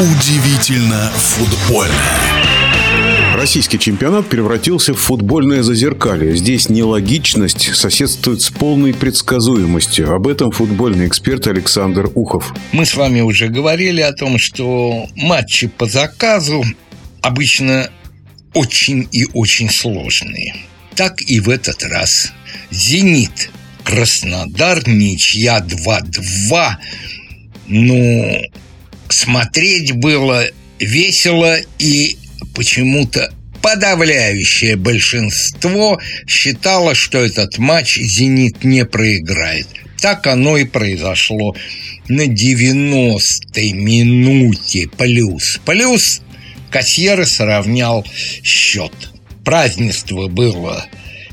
Удивительно футбольно. Российский чемпионат превратился в футбольное зазеркалье. Здесь нелогичность соседствует с полной предсказуемостью. Об этом футбольный эксперт Александр Ухов. Мы с вами уже говорили о том, что матчи по заказу обычно очень и очень сложные. Так и в этот раз. «Зенит», «Краснодар», ничья 2-2. Ну, смотреть было весело и почему-то подавляющее большинство считало, что этот матч «Зенит» не проиграет. Так оно и произошло на 90-й минуте плюс. Плюс Кассьера сравнял счет. Празднество было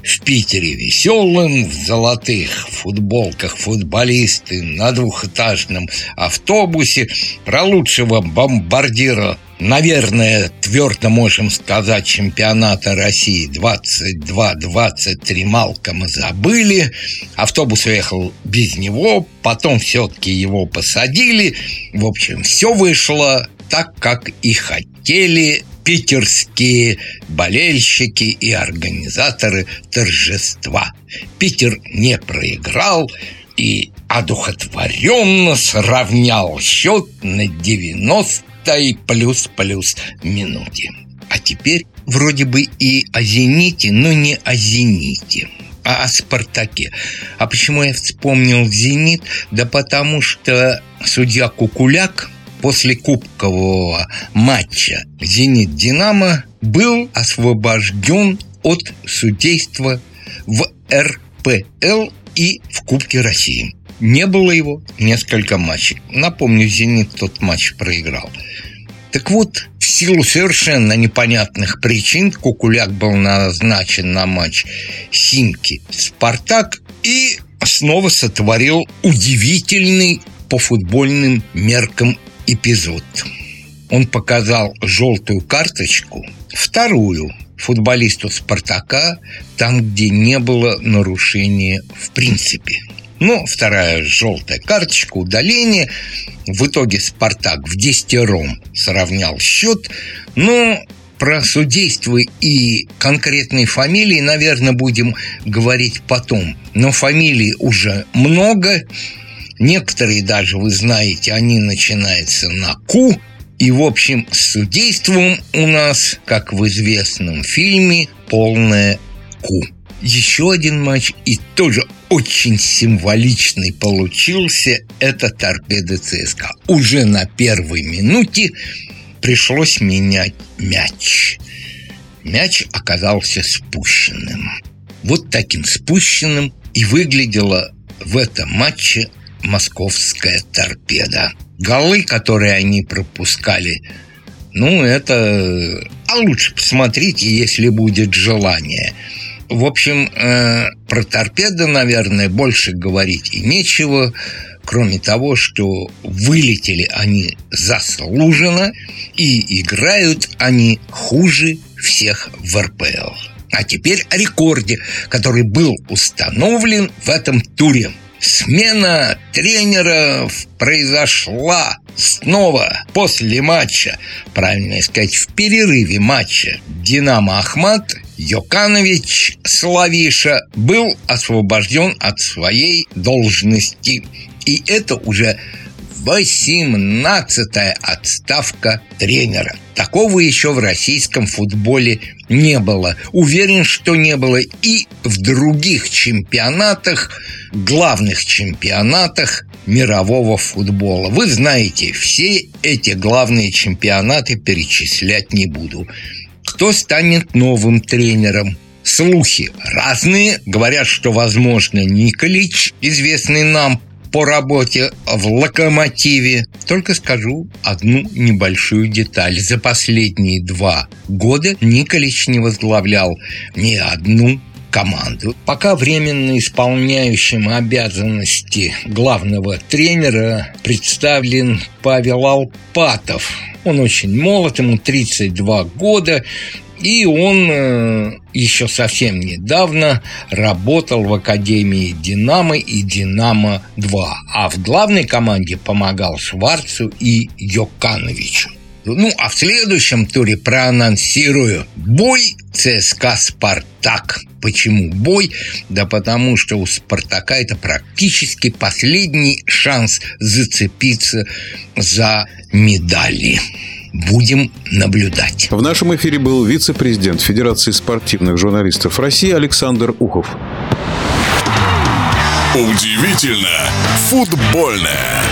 в Питере веселым, в золотых футболках футболисты на двухэтажном автобусе. Про лучшего бомбардира, наверное, твердо можем сказать, чемпионата России 22-23 Малкома забыли. Автобус уехал без него, потом все-таки его посадили. В общем, все вышло так, как и хотели питерские болельщики и организаторы торжества. Питер не проиграл и одухотворенно сравнял счет на 90 плюс-плюс минуте. А теперь вроде бы и о «Зените», но не о «Зените» а о «Спартаке». А почему я вспомнил «Зенит»? Да потому что судья Кукуляк после кубкового матча «Зенит-Динамо» был освобожден от судейства в РПЛ и в Кубке России. Не было его несколько матчей. Напомню, «Зенит» тот матч проиграл. Так вот, в силу совершенно непонятных причин Кукуляк был назначен на матч Химки «Спартак» и снова сотворил удивительный по футбольным меркам эпизод. Он показал желтую карточку, вторую футболисту «Спартака», там, где не было нарушения в принципе. Но вторая желтая карточка, удаление. В итоге «Спартак» в десятером сравнял счет. Но про судейство и конкретные фамилии, наверное, будем говорить потом. Но фамилий уже много. Некоторые даже, вы знаете, они начинаются на «ку», и, в общем, с судейством у нас, как в известном фильме, полное «ку». Еще один матч, и тоже очень символичный получился, это торпеда ЦСКА. Уже на первой минуте пришлось менять мяч. Мяч оказался спущенным. Вот таким спущенным и выглядела в этом матче московская торпеда. Голы, которые они пропускали, ну, это... А лучше посмотрите, если будет желание. В общем, э, про торпеду, наверное, больше говорить и нечего, кроме того, что вылетели они заслуженно и играют они хуже всех в РПЛ. А теперь о рекорде, который был установлен в этом туре – Смена тренеров произошла снова после матча, правильно сказать, в перерыве матча. Динамо Ахмат Йоканович Славиша был освобожден от своей должности. И это уже 18-я отставка тренера. Такого еще в российском футболе не было. Уверен, что не было и в других чемпионатах, главных чемпионатах мирового футбола. Вы знаете, все эти главные чемпионаты перечислять не буду. Кто станет новым тренером? Слухи разные. Говорят, что, возможно, Николич, известный нам по работе в «Локомотиве». Только скажу одну небольшую деталь. За последние два года Николич не возглавлял ни одну команду. Пока временно исполняющим обязанности главного тренера представлен Павел Алпатов. Он очень молод, ему 32 года, И он э, еще совсем недавно работал в Академии «Динамо» и «Динамо-2», а в главной команде помогал Шварцу и Йокановичу. Ну, а в следующем туре проанонсирую бой ЦСКА «Спартак». Почему бой? Да потому что у «Спартака» это практически последний шанс зацепиться за медали. Будем наблюдать. В нашем эфире был вице-президент Федерации спортивных журналистов России Александр Ухов. Удивительно футбольное.